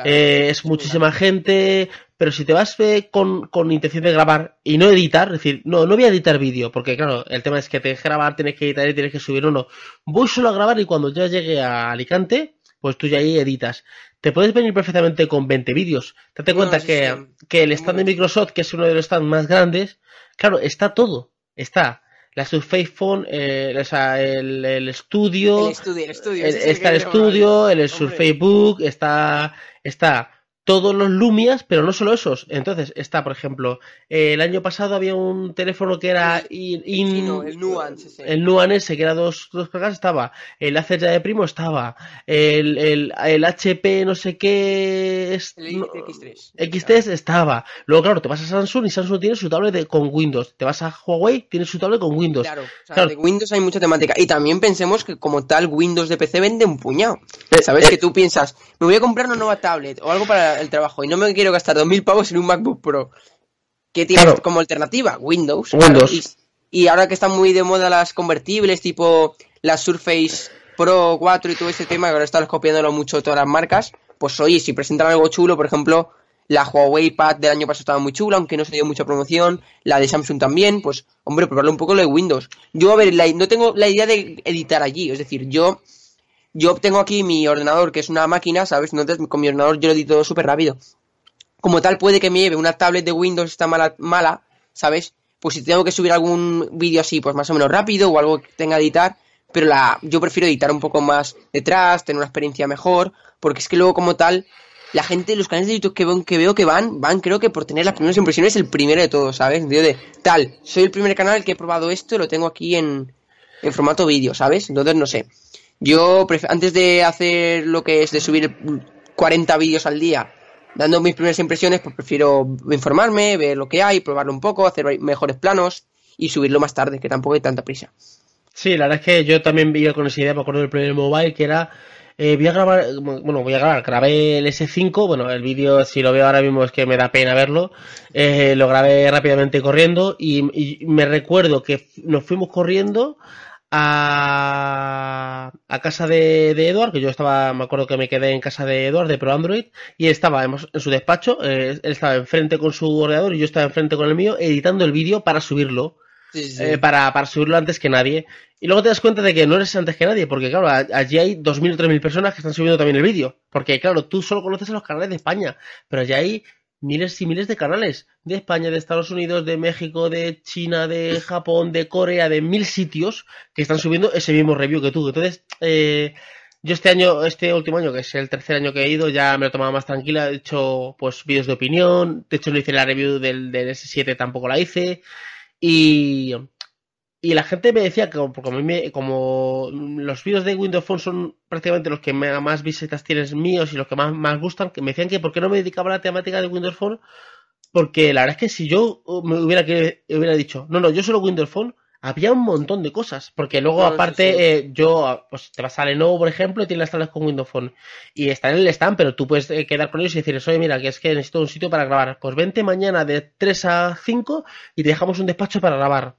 eh, es muchísima gente, pero si te vas eh, con, con, intención de grabar y no editar, es decir, no, no voy a editar vídeo, porque claro, el tema es que te que grabar, tienes que editar y tienes que subir uno. Voy solo a grabar y cuando ya llegue a Alicante, pues tú ya ahí editas. Te puedes venir perfectamente con 20 vídeos. Date cuenta que, que el stand de Microsoft, que es uno de los stands más grandes, claro, está todo. Está la Surface Phone, eh, el, el, estudio, el estudio, el estudio está el estudio, el Surface Book, está, está todos los Lumias, pero no solo esos. Entonces, está, por ejemplo, eh, el año pasado había un teléfono que era el Nuance. El Nuance, que era dos, dos cargas, estaba. El Acer ya de primo estaba. El, el, el HP no sé qué... el X3. X3 estaba. Luego, claro, te vas a Samsung y Samsung tiene su tablet con Windows. Te vas a Huawei, tiene su tablet con Windows. Claro, o sea, de Windows hay mucha temática. Y también pensemos que como tal Windows de PC vende un puñado. Eh, ¿Sabes? Eh, que tú piensas, me voy a comprar una nueva tablet o algo para el trabajo y no me quiero gastar 2.000 pavos en un MacBook Pro. ¿Qué tienes como alternativa? Windows. Windows. y, ahora que están muy de moda las convertibles, tipo la Surface Pro 4 y todo ese tema, que ahora están copiándolo mucho todas las marcas, pues oye, si presentan algo chulo, por ejemplo, la Huawei Pad del año pasado estaba muy chula, aunque no se dio mucha promoción, la de Samsung también, pues hombre, probarlo un poco lo de Windows. Yo, a ver, no tengo la idea de editar allí, es decir, yo yo tengo aquí mi ordenador, que es una máquina, ¿sabes? Entonces con mi ordenador yo lo edito súper rápido. Como tal, puede que me lleve una tablet de Windows está mala, mala, ¿sabes? Pues si tengo que subir algún vídeo así, pues más o menos rápido o algo que tenga que editar, pero la, yo prefiero editar un poco más detrás, tener una experiencia mejor, porque es que luego como tal, la gente, los canales de YouTube que veo que, veo que van, van creo que por tener las primeras impresiones el primero de todos, ¿sabes? En de, tal, soy el primer canal que he probado esto lo tengo aquí en, en formato vídeo, ¿sabes? Entonces no sé. Yo, antes de hacer lo que es de subir 40 vídeos al día, dando mis primeras impresiones, pues prefiero informarme, ver lo que hay, probarlo un poco, hacer mejores planos y subirlo más tarde, que tampoco hay tanta prisa. Sí, la verdad es que yo también vi con esa idea, me acuerdo del primer mobile, que era eh, voy a grabar, bueno, voy a grabar, grabé el S5, bueno, el vídeo si lo veo ahora mismo es que me da pena verlo, eh, lo grabé rápidamente corriendo y, y, me recuerdo que nos fuimos corriendo a, a casa de, de, Edward, que yo estaba, me acuerdo que me quedé en casa de Edward de Pro Android, y estaba en, su despacho, eh, él estaba enfrente con su ordenador y yo estaba enfrente con el mío, editando el vídeo para subirlo. Sí, sí. Eh, para, para, subirlo antes que nadie. Y luego te das cuenta de que no eres antes que nadie, porque claro, allí hay 2.000 o 3.000 personas que están subiendo también el vídeo. Porque claro, tú solo conoces a los canales de España, pero allí hay miles y miles de canales de España, de Estados Unidos, de México, de China, de Japón, de Corea, de mil sitios que están subiendo ese mismo review que tú. Entonces, eh, yo este año, este último año, que es el tercer año que he ido, ya me lo he tomado más tranquila. He hecho pues vídeos de opinión. De hecho, no hice la review del, del S7, tampoco la hice. Y, y la gente me decía que como, me, como los vídeos de Windows Phone son prácticamente los que más visitas tienes míos y los que más, más gustan, que me decían que por qué no me dedicaba a la temática de Windows Phone, porque la verdad es que si yo me hubiera, que, hubiera dicho, no, no, yo solo Windows Phone, había un montón de cosas, porque luego claro, aparte sí, sí. Eh, yo, pues te vas a Lenovo, por ejemplo, y tienes las tablas con Windows Phone, y está en el stand, pero tú puedes eh, quedar con ellos y decirles, oye, mira, que es que necesito un sitio para grabar, pues vente mañana de 3 a 5 y te dejamos un despacho para grabar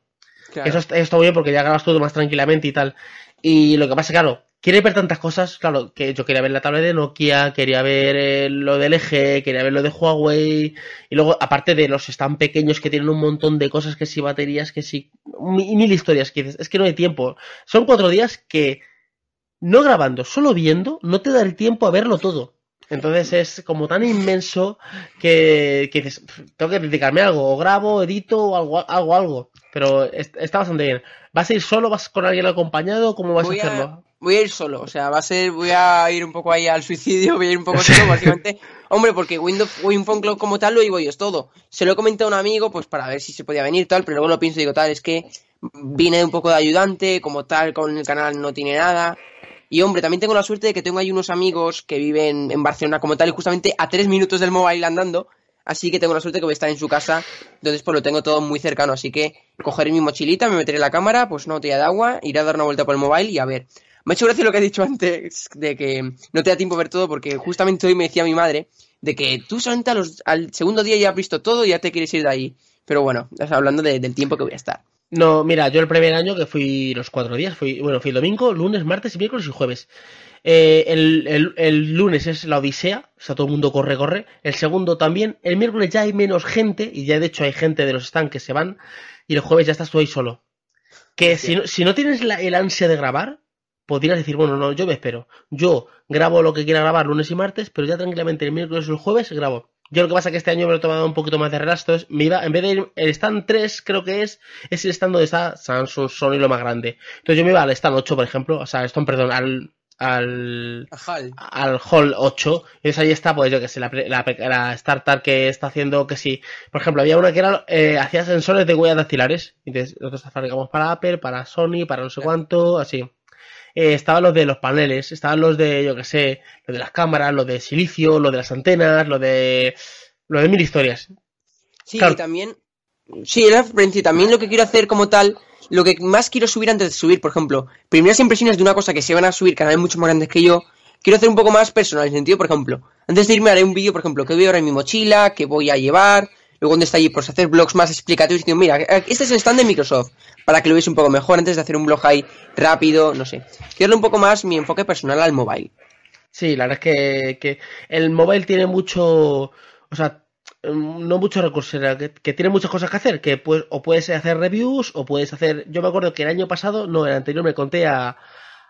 Eso está muy bien porque ya grabas todo más tranquilamente y tal. Y lo que pasa, claro, quiere ver tantas cosas, claro, que yo quería ver la tablet de Nokia, quería ver eh, lo de LG, quería ver lo de Huawei, y luego, aparte de los están pequeños que tienen un montón de cosas, que si baterías, que si mil, mil historias, que dices, es que no hay tiempo. Son cuatro días que, no grabando, solo viendo, no te da el tiempo a verlo todo. Entonces es como tan inmenso que, que dices, tengo que dedicarme a algo, o grabo, edito, o algo, algo, algo. Pero está bastante bien. ¿Vas a ir solo? ¿Vas con alguien acompañado? ¿Cómo vas voy a hacerlo? A, voy a ir solo, o sea, va a ser, voy a ir un poco ahí al suicidio, voy a ir un poco solo, básicamente. Hombre, porque Windows Win Phone Club como tal lo digo yo, es todo. Se lo he comentado a un amigo, pues para ver si se podía venir tal, pero luego lo pienso y digo, tal, es que vine un poco de ayudante, como tal, con el canal no tiene nada. Y hombre, también tengo la suerte de que tengo ahí unos amigos que viven en Barcelona como tal y justamente a tres minutos del mobile andando. Así que tengo la suerte que voy a estar en su casa. Entonces pues lo tengo todo muy cercano. Así que cogeré mi mochilita, me meteré la cámara, pues una botella de agua, iré a dar una vuelta por el mobile y a ver. Me ha hecho gracia lo que has dicho antes de que no te da tiempo ver todo porque justamente hoy me decía mi madre de que tú solamente al segundo día ya has visto todo y ya te quieres ir de ahí. Pero bueno, hablando de, del tiempo que voy a estar. No, mira, yo el primer año que fui los cuatro días, fui, bueno, fui domingo, lunes, martes, miércoles y jueves. Eh, el, el, el, lunes es la Odisea, o sea, todo el mundo corre, corre. El segundo también. El miércoles ya hay menos gente, y ya de hecho hay gente de los stands que se van. Y el jueves ya estás tú ahí solo. Que si no, si no tienes la, el ansia de grabar, podrías decir, bueno, no, yo me espero. Yo grabo lo que quiera grabar lunes y martes, pero ya tranquilamente el miércoles o el jueves grabo. Yo lo que pasa es que este año me lo he tomado un poquito más de entonces me iba, en vez de ir, el stand 3 creo que es, es el stand donde está Samsung, Sony lo más grande. Entonces yo me iba al stand 8, por ejemplo, o sea, stand, perdón, al, al, hall. al hall 8. Entonces ahí está, pues yo que sé, la, la, la startup que está haciendo que sí. Por ejemplo, había una que era, eh, hacía sensores de huellas dactilares. Entonces nosotros fabricamos para Apple, para Sony, para no sé cuánto, así. Eh, estaban los de los paneles, estaban los de, yo que sé, los de las cámaras, los de silicio, los de las antenas, lo de, lo de mil historias. Sí, claro. y también, sí, era también lo que quiero hacer como tal, lo que más quiero subir antes de subir, por ejemplo, primeras impresiones de una cosa que se van a subir canales mucho más grandes que yo, quiero hacer un poco más personal, en el sentido, por ejemplo, antes de irme haré un vídeo, por ejemplo, que voy ahora en mi mochila, que voy a llevar, luego donde está allí, pues hacer blogs más explicativos, diciendo, mira, este es el stand de Microsoft, para que lo veáis un poco mejor antes de hacer un blog ahí rápido, no sé. Quiero darle un poco más mi enfoque personal al mobile. Sí, la verdad es que, que el mobile tiene mucho, o sea, no muchos recursos, que, que, tiene muchas cosas que hacer, que pues, o puedes hacer reviews, o puedes hacer, yo me acuerdo que el año pasado, no, el anterior me conté a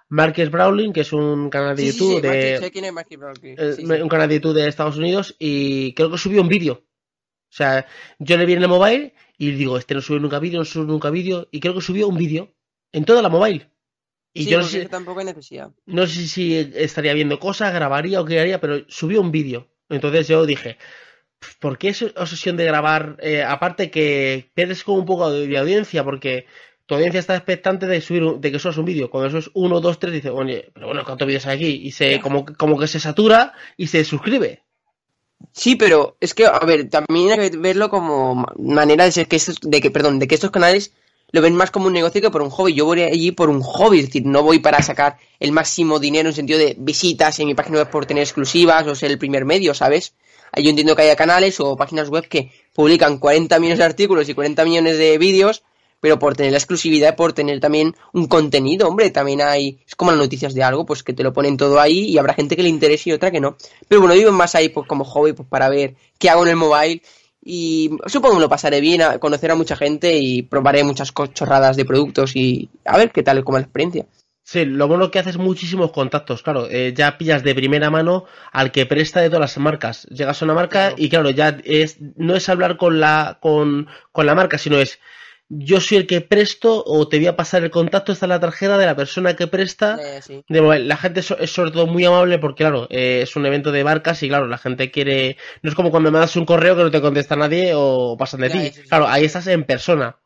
Marcus Brawling, que es un canal de Sí, YouTube sí, sí, de, Marquez, sé quién es Brownlee. eh, un canal de YouTube de Estados Unidos, y creo que subió un vídeo. O sea, yo le vi en el mobile y digo, este no sube nunca vídeo, no sube nunca vídeo, y creo que subió un vídeo en toda la mobile. Y Sí, yo no sé, tampoco hay necesidad. no sé si estaría viendo cosas, grabaría o qué haría, pero subió un vídeo. Entonces yo dije, ¿por qué esa obsesión de grabar? Eh, aparte que pierdes como un poco de, de audiencia, porque tu audiencia está expectante de subir un- de que subas un vídeo. Cuando eso es uno, dos, tres, dice, oye, pero bueno, ¿cuántos vídeos hay aquí? Y se, como, como que se satura y se suscribe. Sí, pero es que, a ver, también hay que verlo como ma- manera de ser que estos, de que, perdón, de que estos canales lo ven más como un negocio que por un hobby. Yo voy allí por un hobby, es decir, no voy para sacar el máximo dinero en sentido de visitas en mi página web por tener exclusivas o ser el primer medio, ¿sabes? Yo entiendo que haya canales o páginas web que publican 40 millones de artículos y 40 millones de vídeos, pero por tener la exclusividad, por tener también un contenido, hombre, también hay, es como las noticias de algo, pues que te lo ponen todo ahí y habrá gente que le interese y otra que no. Pero bueno, vivo más ahí pues como hobby, pues para ver qué hago en el mobile y supongo que lo pasaré bien, a conocer a mucha gente y probaré muchas chorradas de productos y a ver qué tal como la experiencia. Sí, lo bueno que haces muchísimos contactos, claro, eh, ya pillas de primera mano al que presta de todas las marcas. Llegas a una marca y claro, ya es no es hablar con la con, con la marca, sino es yo soy el que presto o te voy a pasar el contacto, esta es la tarjeta de la persona que presta. sí. la gente es, sobre todo muy amable porque, claro, eh, es un evento de barcas y, claro, la gente quiere... No es como cuando me mandas un correo que no te contesta nadie o pasan de ti. claro, ahí estás en persona.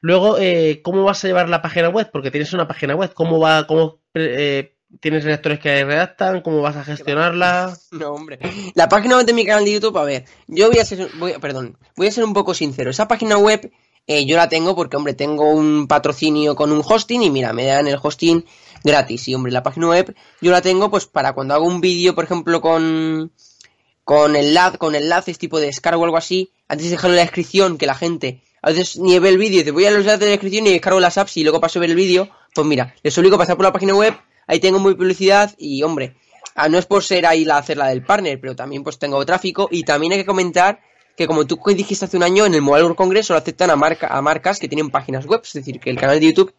Luego, eh, ¿cómo vas a llevar la página web? Porque tienes una página web. ¿Cómo va, cómo eh, tienes redactores que redactan? ¿Cómo vas a gestionarla? No, hombre. La página web de mi canal de YouTube, a ver, yo voy a ser, voy, perdón, voy a ser un poco sincero. Esa página web eh, yo la tengo porque, hombre, tengo un patrocinio con un hosting y mira, me dan el hosting gratis. Y, hombre, la página web yo la tengo pues para cuando hago un vídeo, por ejemplo, con con, enlace, con enlaces tipo de descargo o algo así, antes de dejarlo en la descripción, que la gente a veces ni ve el vídeo dice voy a los enlaces de la descripción y descargo las apps y luego paso a ver el vídeo, pues mira, les obligo a pasar por la página web, ahí tengo muy publicidad y, hombre, ah, no es por ser ahí la hacer la del partner, pero también pues tengo tráfico y también hay que comentar que como tú dijiste hace un año, en el Mobile World Congress solo aceptan a, marca, a marcas que tienen páginas web, es decir, que el canal de YouTube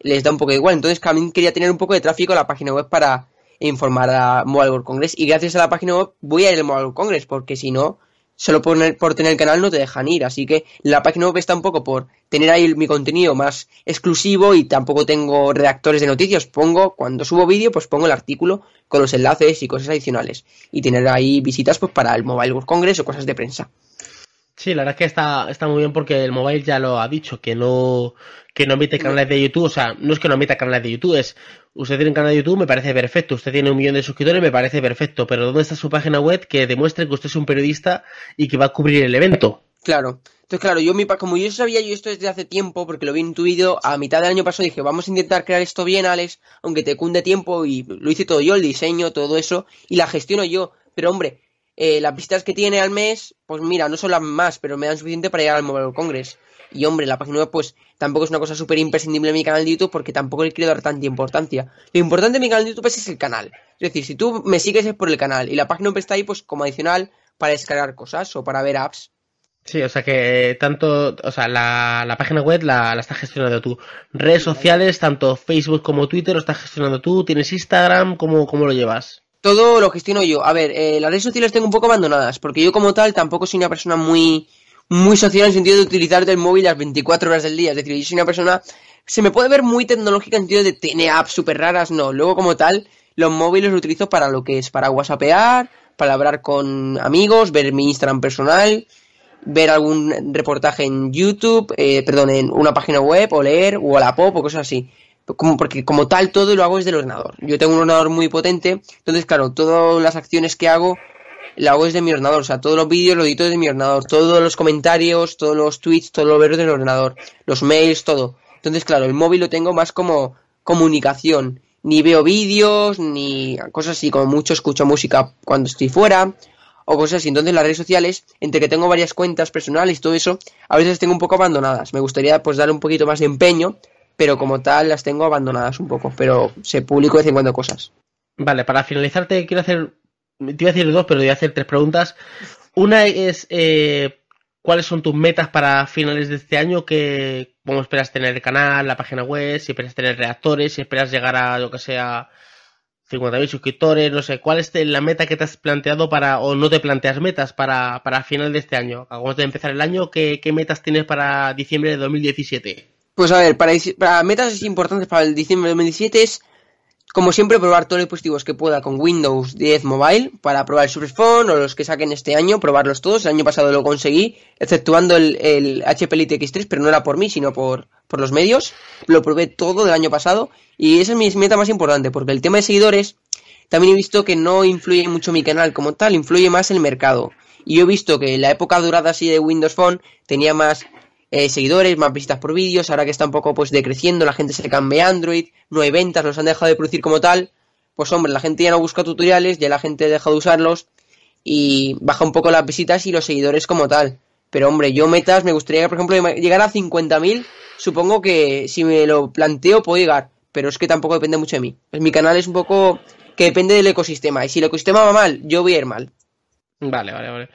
les da un poco igual. Entonces también quería tener un poco de tráfico en la página web para informar a Mobile World Congress y gracias a la página web voy a ir al Mobile World Congress porque si no, solo por, por tener el canal no te dejan ir. Así que la página web está un poco por tener ahí mi contenido más exclusivo y tampoco tengo redactores de noticias. Pongo, cuando subo vídeo, pues pongo el artículo con los enlaces y cosas adicionales. Y tener ahí visitas pues para el Mobile World Congress o cosas de prensa. Sí, la verdad es que está, está muy bien porque el mobile ya lo ha dicho, que no, que no emite canales de YouTube, o sea, no es que no emita canales de YouTube, es, usted tiene un canal de YouTube, me parece perfecto, usted tiene un millón de suscriptores, me parece perfecto, pero ¿dónde está su página web que demuestre que usted es un periodista y que va a cubrir el evento? Claro. Entonces, claro, yo mi, como yo sabía yo esto desde hace tiempo, porque lo vi en tu vídeo, a mitad del año pasado dije, vamos a intentar crear esto bien, Alex, aunque te cunde tiempo, y lo hice todo yo, el diseño, todo eso, y la gestiono yo. Pero hombre, eh, las visitas que tiene al mes, pues mira, no son las más, pero me dan suficiente para llegar al Mobile Congress. Y hombre, la página web pues tampoco es una cosa súper imprescindible en mi canal de YouTube porque tampoco le quiero dar tanta importancia. Lo importante en mi canal de YouTube es el canal. Es decir, si tú me sigues es por el canal y la página web está ahí pues como adicional para descargar cosas o para ver apps. Sí, o sea que tanto, o sea, la, la página web la, la estás gestionando tú. Redes sociales, tanto Facebook como Twitter, lo estás gestionando tú. ¿Tienes Instagram? ¿Cómo, cómo lo llevas? Todo lo gestiono yo. A ver, eh, las redes sociales tengo un poco abandonadas, porque yo como tal tampoco soy una persona muy, muy social en el sentido de utilizar el móvil las 24 horas del día. Es decir, yo soy una persona, se me puede ver muy tecnológica en el sentido de tener apps súper raras, no. Luego como tal, los móviles los utilizo para lo que es, para whatsappear, para hablar con amigos, ver mi Instagram personal, ver algún reportaje en YouTube, eh, perdón, en una página web, o leer, o a la pop, o cosas así porque como tal todo lo hago desde el ordenador. Yo tengo un ordenador muy potente, entonces claro, todas las acciones que hago la hago desde mi ordenador, o sea, todos los vídeos lo edito desde mi ordenador, todos los comentarios, todos los tweets, todo lo veo desde el ordenador, los mails, todo. Entonces, claro, el móvil lo tengo más como comunicación. Ni veo vídeos, ni cosas así, como mucho escucho música cuando estoy fuera, o cosas así. Entonces las redes sociales, entre que tengo varias cuentas personales y todo eso, a veces tengo un poco abandonadas. Me gustaría pues darle un poquito más de empeño pero como tal las tengo abandonadas un poco, pero se publico de vez en cuando cosas. Vale, para finalizarte quiero hacer, te iba a decir dos, pero te voy a hacer tres preguntas. Una es, eh, ¿cuáles son tus metas para finales de este año? Que, ¿Cómo esperas tener el canal, la página web? Si esperas tener reactores, si esperas llegar a lo que sea 50.000 suscriptores, no sé, ¿cuál es la meta que te has planteado para, o no te planteas metas para, para final de este año? Acabamos de empezar el año, ¿qué, qué metas tienes para diciembre de 2017? Pues a ver, para, para metas importantes para el diciembre de 2017 es, como siempre, probar todos los dispositivos que pueda con Windows 10 Mobile para probar el Surface o los que saquen este año, probarlos todos. El año pasado lo conseguí, exceptuando el, HP Elite X3, pero no era por mí, sino por, por los medios. Lo probé todo del año pasado y esa es mi meta más importante, porque el tema de seguidores también he visto que no influye mucho mi canal como tal, influye más el mercado. Y yo he visto que la época dorada así de Windows Phone tenía más eh, seguidores, más visitas por vídeos, ahora que está un poco pues decreciendo, la gente se cambia a Android, no hay ventas, los han dejado de producir como tal, pues hombre, la gente ya no busca tutoriales, ya la gente deja de usarlos y baja un poco las visitas y los seguidores como tal. Pero hombre, yo metas, me gustaría, por ejemplo, llegar a 50.000, supongo que si me lo planteo puedo llegar, pero es que tampoco depende mucho de mí. Pues mi canal es un poco que depende del ecosistema, y si el ecosistema va mal, yo voy a ir mal. Vale, vale, vale.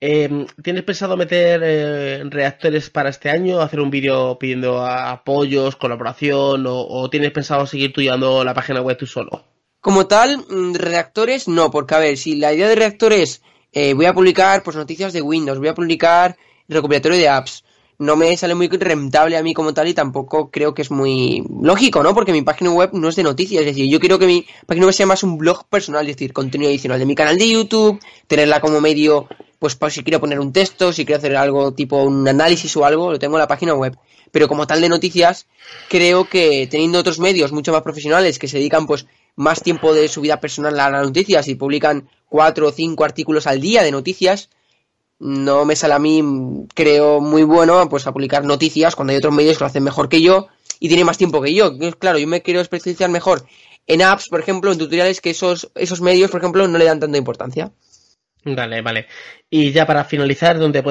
Em, ¿Tienes pensado meter eh, reactores para este año? ¿Hacer un vídeo pidiendo apoyos, colaboración? O, tienes pensado seguir tú la página web tú solo? Como tal, mm, reactores no, porque a ver, si la idea de reactores eh, voy a publicar pues noticias de Windows, voy a publicar recopilatorio de apps, no me sale muy rentable a mí como tal y tampoco creo que es muy lógico, ¿no? Porque mi página web no es de noticias, es decir, yo quiero que mi página web sea más un blog personal, es decir, contenido adicional de mi canal de YouTube, tenerla como medio, pues si quiero poner un texto, si quiero hacer algo tipo un análisis o algo, lo tengo en la página web. Pero como tal de noticias, creo que teniendo otros medios mucho más profesionales que se dedican pues más tiempo de su vida personal a las noticias y publican cuatro o cinco artículos al día de noticias, no me sale a mí, creo, muy bueno pues a publicar noticias cuando hay otros medios que lo hacen mejor que yo y tienen más tiempo que yo. Claro, yo me quiero especializar mejor en apps, por ejemplo, en tutoriales que esos, esos medios, por ejemplo, no le dan tanta importancia. Vale, vale. Y ya para finalizar, ¿dónde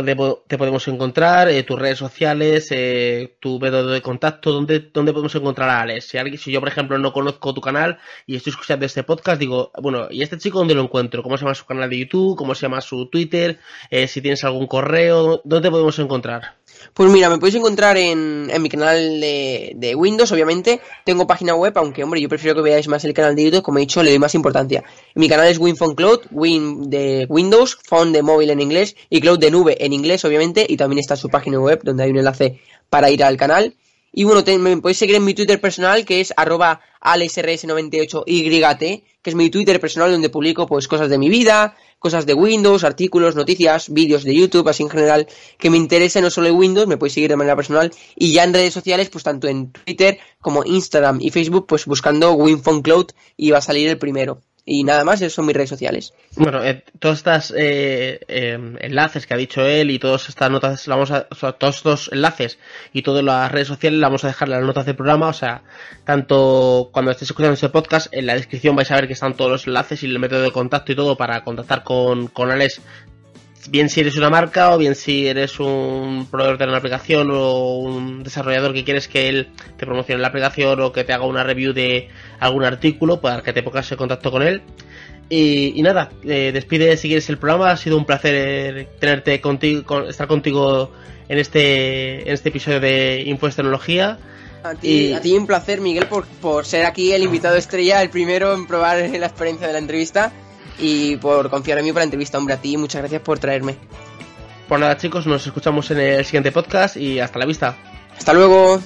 te podemos encontrar? Eh, tus redes sociales, eh, tu método de contacto, ¿dónde, ¿dónde podemos encontrar a Alex? Si, alguien, si yo, por ejemplo, no conozco tu canal y estoy escuchando este podcast, digo, bueno, ¿y este chico dónde lo encuentro? ¿Cómo se llama su canal de YouTube? ¿Cómo se llama su Twitter? Eh, si tienes algún correo, ¿dónde podemos encontrar? Pues mira, me podéis encontrar en, en mi canal de, de, Windows, obviamente. Tengo página web, aunque, hombre, yo prefiero que veáis más el canal de YouTube. Como he dicho, le doy más importancia. Mi canal es WinPhone Cloud, Win de Windows, Phone de móvil en inglés y Cloud de nube en inglés, obviamente. Y también está su página web, donde hay un enlace para ir al canal. Y bueno, me podéis seguir en mi Twitter personal, que es arroba alexrs98yt, que es mi Twitter personal donde publico pues cosas de mi vida, cosas de Windows, artículos, noticias, vídeos de YouTube, así en general, que me interese no solo en Windows, me podéis seguir de manera personal, y ya en redes sociales, pues tanto en Twitter como Instagram y Facebook, pues buscando WinPhone Cloud y va a salir el primero. Y nada más, son mis redes sociales. Bueno, eh, todos estos eh, em, enlaces que ha dicho él y todas estas notas, vamos a, todos estos enlaces y todas las redes sociales las vamos a dejar en las notas del programa. O sea, tanto cuando estéis escuchando este podcast, en la descripción vais a ver que están todos los enlaces y el método de contacto y todo para contactar con, con Alex bien si eres una marca o bien si eres un proveedor de una aplicación o un desarrollador que quieres que él te promocione la aplicación o que te haga una review de algún artículo para que te pongas en contacto con él. Y, nada, eh, despide si quieres el programa. Ha sido un placer tenerte contigo, estar contigo en este, en este episodio de Info Tecnología. A ti, a ti un placer, Miguel, por, por ser aquí el invitado estrella, el primero en probar la experiencia de la entrevista y por confiar en mí para la entrevista. Hombre, a ti muchas gracias por traerme. Pues nada chicos, nos escuchamos en el siguiente podcast y hasta la vista. Hasta luego.